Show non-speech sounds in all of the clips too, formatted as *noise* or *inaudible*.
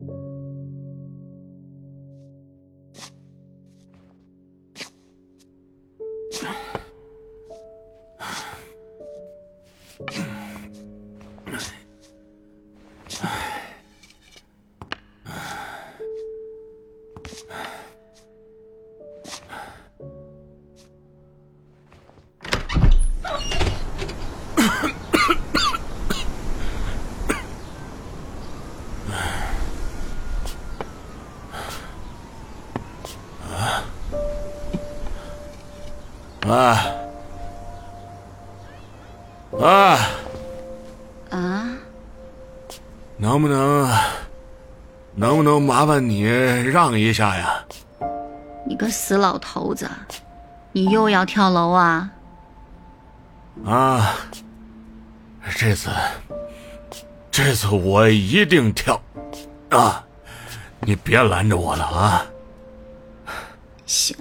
you 啊啊！啊，能不能，能不能麻烦你让一下呀？你个死老头子，你又要跳楼啊？啊！这次，这次我一定跳！啊！你别拦着我了啊！行，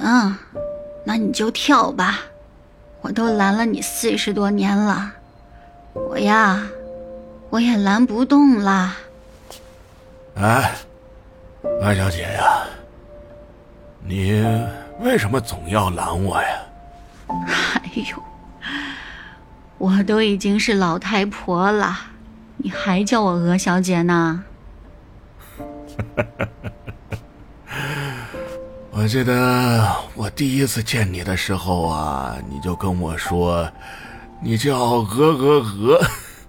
那你就跳吧，我都拦了你四十多年了，我呀，我也拦不动啦。哎，安小姐呀，你为什么总要拦我呀？哎呦，我都已经是老太婆了，你还叫我鹅小姐呢？*laughs* 我记得我第一次见你的时候啊，你就跟我说，你叫鹅鹅鹅。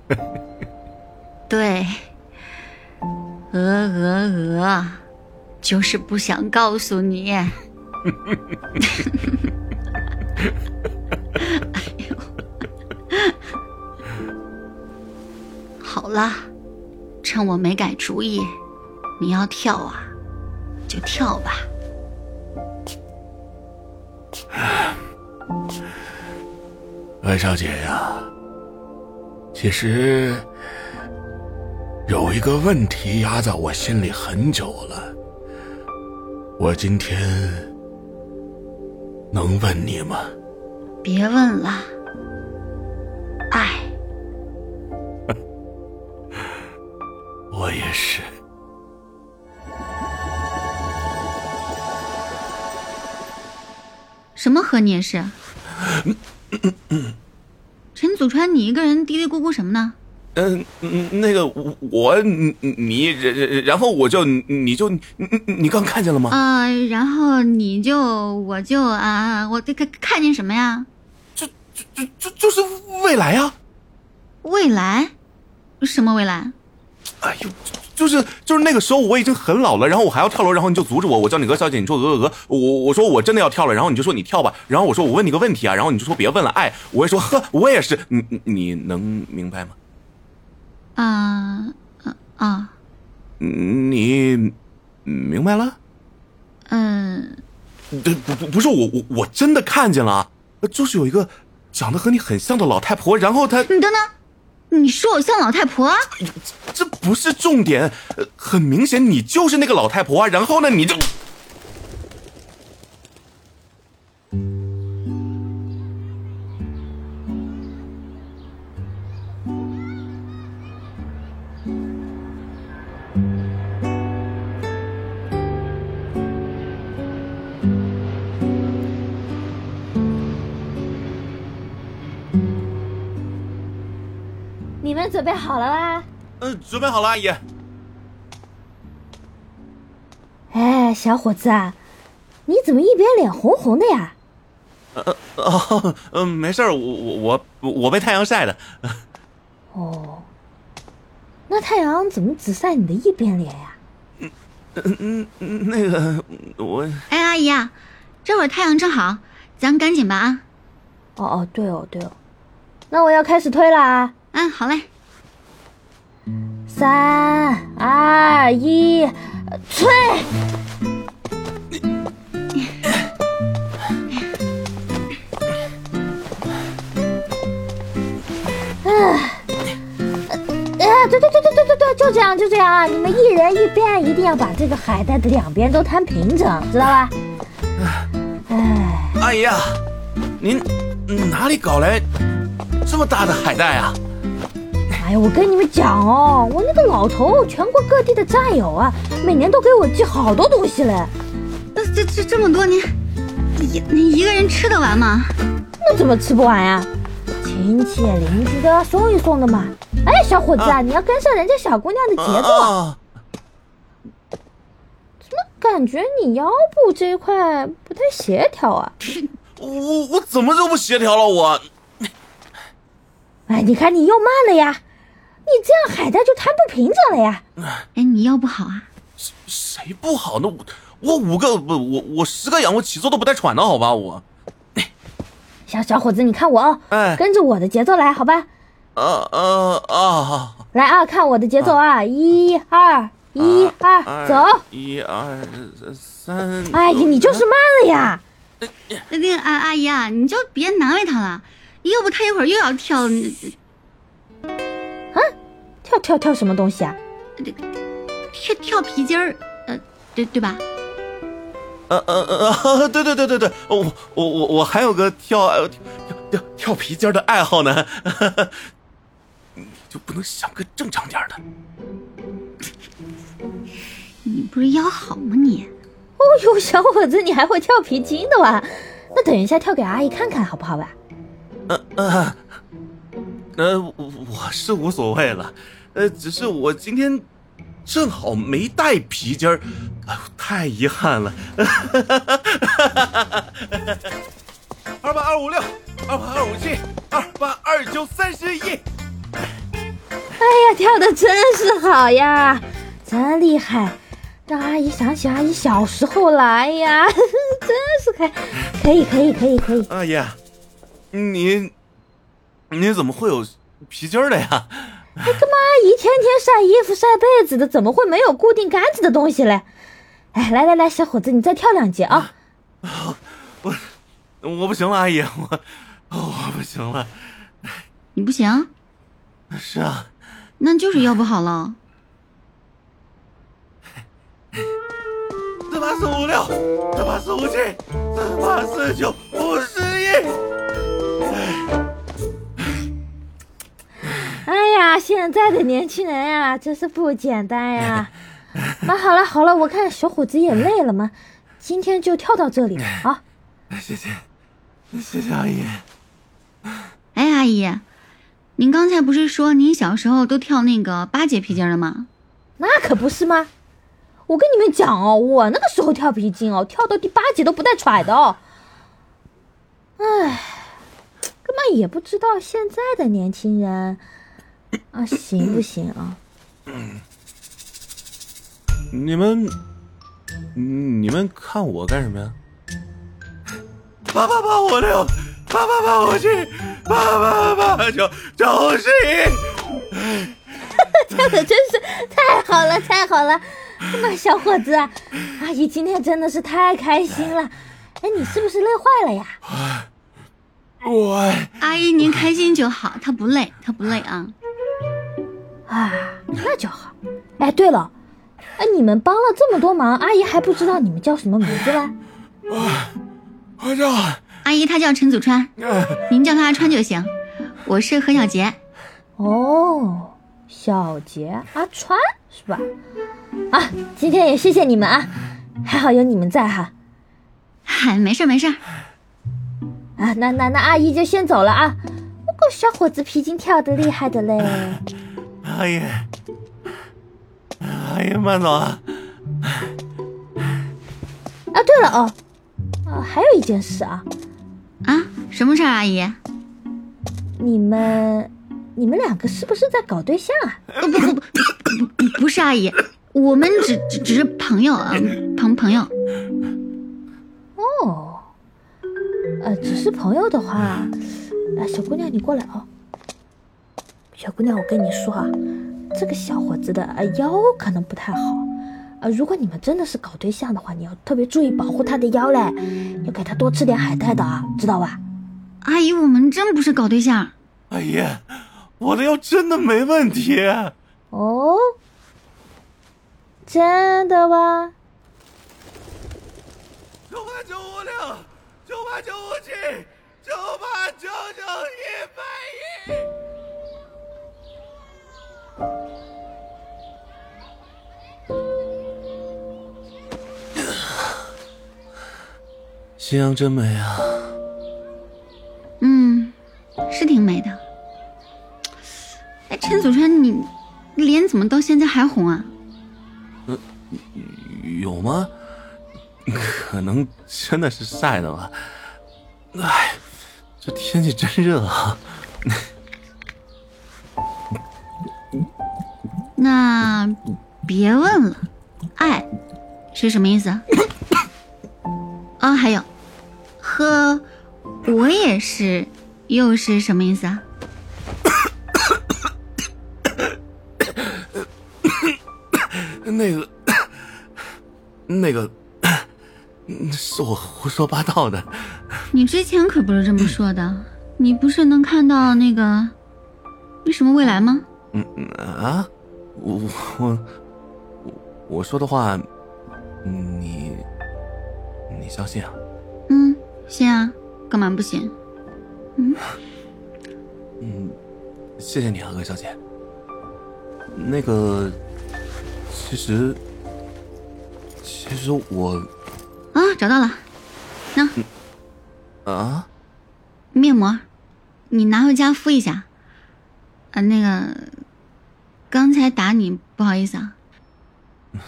*laughs* 对，鹅鹅鹅，就是不想告诉你。哎呦，好了，趁我没改主意，你要跳啊，就跳吧。安小姐呀，其实有一个问题压在我心里很久了，我今天能问你吗？别问了，爱。*laughs* 我也是。什么和你也是？陈祖川，你一个人嘀嘀咕咕什么呢？嗯嗯，那个我你然然后我就你就你你刚看见了吗？啊，然后你就我就啊，我看看见什么呀？就就就就就是未来啊！未来？什么未来？哎呦，就是就是那个时候我已经很老了，然后我还要跳楼，然后你就阻止我，我叫你鹅小姐，你说鹅鹅鹅，我我说我真的要跳了，然后你就说你跳吧，然后我说我问你个问题啊，然后你就说别问了，爱，我也说呵，我也是，你你能明白吗？啊啊啊！你明白了？嗯，不不不是我我我真的看见了，就是有一个长得和你很像的老太婆，然后她……你等等，你说我像老太婆？这不是重点，很明显你就是那个老太婆啊！然后呢，你就……准备好了啦？嗯，准备好了，阿姨。哎，小伙子啊，你怎么一边脸红红的呀？呃哦，嗯，没事儿我我我我被太阳晒的。哦，那太阳怎么只晒你的一边脸呀？嗯嗯嗯，那个我……哎，阿姨啊，这会儿太阳正好，咱赶紧吧啊！哦哦，对哦对哦，那我要开始推了啊！嗯，好嘞。三二一，吹！哎，哎，对对对对对对对，就这样就这样啊！你们一人一边，一定要把这个海带的两边都摊平整，知道吧？哎，阿姨啊，您哪里搞来这么大的海带啊？哎呀，我跟你们讲哦，我那个老头全国各地的战友啊，每年都给我寄好多东西嘞。那这这这么多，你你你一个人吃得完吗？那怎么吃不完呀？亲戚邻居都要送一送的嘛。哎，小伙子啊，你要跟上人家小姑娘的节奏。啊怎么感觉你腰部这一块不太协调啊？我我我怎么就不协调了？我哎，你看你又慢了呀，你这样海带就摊不平整了呀。哎，你腰不好啊？谁不好呢？我我五个不我我十个仰卧起坐都不带喘的好吧？我小小伙子，你看我啊、哎跟着我的节奏来，好吧？啊啊啊！来啊，看我的节奏啊，一二一二，走！一二三。哎呀，你就是慢了呀！那个阿阿姨啊，你就别难为他了，要不他一会儿又要跳你跳跳跳什么东西啊？跳跳皮筋儿，呃，对对吧？呃呃呃呃，对对对对对，我我我我还有个跳呃跳跳跳皮筋儿的爱好呢，你 *laughs* 就不能想个正常点儿的？你不是腰好吗你？哦呦，小伙子，你还会跳皮筋的哇？那等一下跳给阿姨看看好不好吧？呃呃 *laughs* 呃，我我是无所谓了，呃，只是我今天正好没带皮筋儿，哎呦，太遗憾了。二八二五六，二八二五七，二八二九三十一。哎呀，跳的真是好呀，真厉害，让阿姨想起阿姨小时候了。哎呀，*laughs* 真是可可以可以可以可以。阿姨，你你怎么会有皮筋儿的呀？哎，干嘛阿姨天天晒衣服晒被子的，怎么会没有固定杆子的东西嘞？哎，来来来，小伙子，你再跳两节啊！我不行了，阿姨，我我不行了。你不行，是啊，那就是腰不好了。四八四五六，四八四五七，四八四九五十一。呀，现在的年轻人呀，真是不简单呀！*laughs* 那好了好了，我看小伙子也累了嘛，今天就跳到这里了啊！谢谢，谢谢阿姨。哎，阿姨，您刚才不是说您小时候都跳那个八节皮筋了吗？那可不是吗？我跟你们讲哦，我那个时候跳皮筋哦，跳到第八节都不带喘的哦。唉，根本也不知道现在的年轻人啊行不行啊？你们，你们看我干什么呀？八八八五六，八八八五七，八八八九九十一。跳的真是太好了，太好了！那小伙子，阿姨今天真的是太开心了。哎，你是不是累坏了呀？我阿姨您开心就好，她不累，她不累啊。啊，那就好。哎，对了，哎，你们帮了这么多忙，阿姨还不知道你们叫什么名字嘞？我叫阿姨她叫陈祖川，您叫她阿川就行。我是何小杰。哦，小杰阿川是吧？啊，今天也谢谢你们啊，还好有你们在哈。嗨，没事没事。啊，那那那阿姨就先走了啊。不过小伙子皮筋跳得厉害的嘞。阿姨，阿姨慢走啊！啊，对了哦，啊，还有一件事啊，啊，什么事儿，阿姨？你们你们两个是不是在搞对象啊？呃，不不不不不是阿姨，我们只只只是朋友啊，朋朋友。哦，呃，只是朋友的话，啊，小姑娘你过来哦。小姑娘，我跟你说啊，这个小伙子的呃腰可能不太好，呃，如果你们真的是搞对象的话，你要特别注意保护他的腰嘞，要给他多吃点海带的啊，知道吧？阿姨，我们真不是搞对象。阿姨，我的腰真的没问题。哦，真的吗？九八九五六，九八九五七，九八九九一百一。夕阳真美啊！嗯，是挺美的。哎，陈祖川，你脸怎么到现在还红啊？嗯，有吗？*laughs* 可能真的是晒的吧。哎，这天气真热啊！那别问了，爱是什么意思？啊，还有，呵，我也是，又是什么意思啊？那个，那个，是我胡说八道的。你之前可不是这么说的，你不是能看到那个那什么未来吗？嗯嗯啊，我我我我说的话，你你相信啊？嗯，信啊，干嘛不信？嗯嗯，谢谢你啊，鹅小姐。那个，其实，其实我啊，找到了，那啊，面膜，你拿回家敷一下。啊，那个，刚才打你，不好意思啊。*laughs*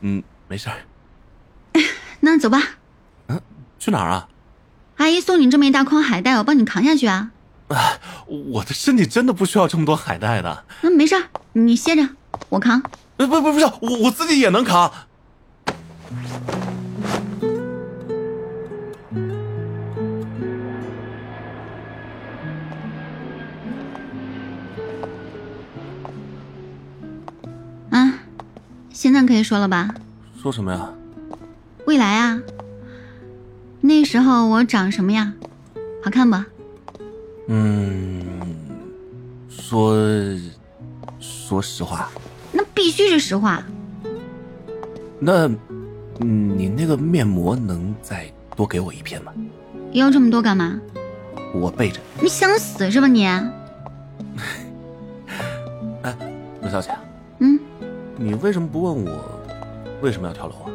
嗯，没事儿。*laughs* 那走吧，嗯，去哪儿啊？阿姨送你这么一大筐海带，我帮你扛下去啊。啊，我的身体真的不需要这么多海带的。那没事儿，你歇着，我扛。不不不不是，我我自己也能扛。现在可以说了吧？说什么呀？未来啊，那时候我长什么样？好看不？嗯，说说实话，那必须是实话。那，嗯你那个面膜能再多给我一片吗？要这么多干嘛？我备着。你想死是吧你？*laughs* 哎，罗小姐，嗯，你为什么不问我为什么要跳楼啊？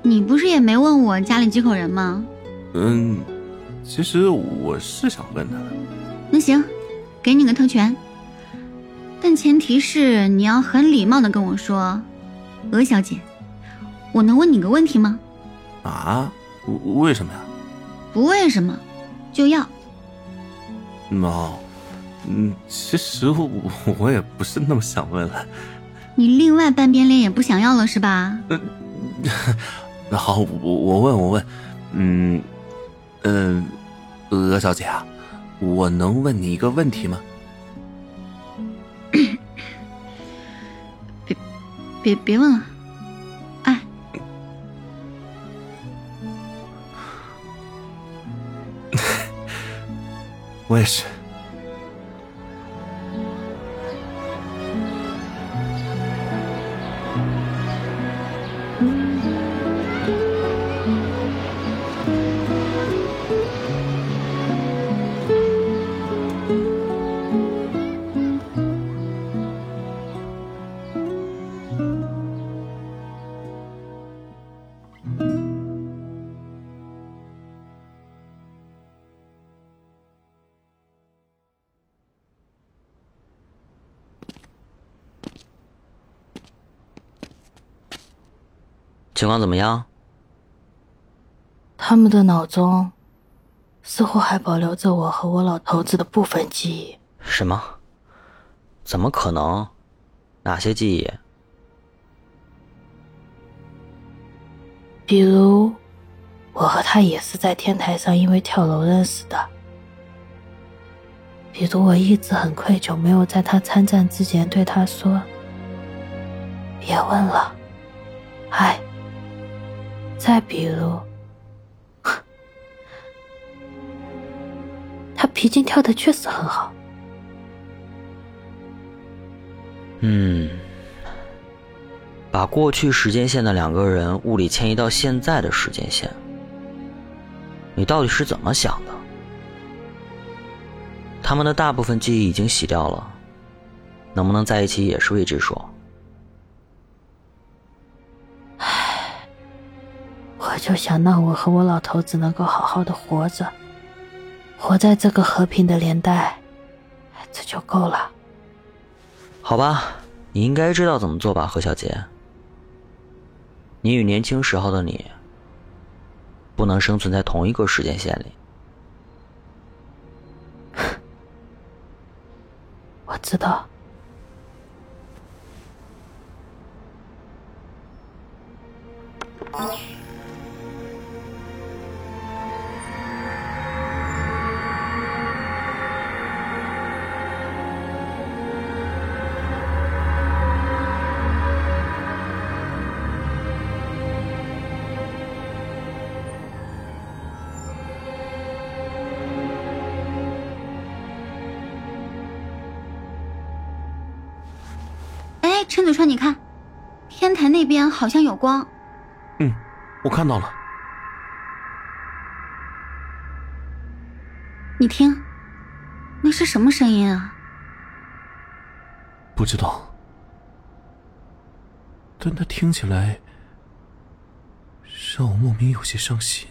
你不是也没问我家里几口人吗？嗯，其实我是想问的。那行，给你个特权，但前提是你要很礼貌的跟我说，鹅小姐，我能问你个问题吗？啊？为什么呀？不为什么，就要。哦，嗯，其实我我也不是那么想问了。你另外半边脸也不想要了是吧？那 *laughs* 好，我我问我问，嗯，呃，鹅小姐啊，我能问你一个问题吗？*coughs* 别别别问了，哎，*laughs* 我也是。情况怎么样？他们的脑中似乎还保留着我和我老头子的部分记忆。什么？怎么可能？哪些记忆？比如，我和他也是在天台上因为跳楼认识的。比如，我一直很愧疚，没有在他参战之前对他说：“别问了，爱。”再比如，*laughs* 他皮筋跳的确实很好。嗯，把过去时间线的两个人物理迁移到现在的时间线，你到底是怎么想的？他们的大部分记忆已经洗掉了，能不能在一起也是未知数。就想，那我和我老头子能够好好的活着，活在这个和平的年代，这就够了。好吧，你应该知道怎么做吧，何小姐。你与年轻时候的你，不能生存在同一个时间线里。*laughs* 我知道。哎，陈子川，你看，天台那边好像有光。嗯，我看到了。你听，那是什么声音啊？不知道，但它听起来让我莫名有些伤心。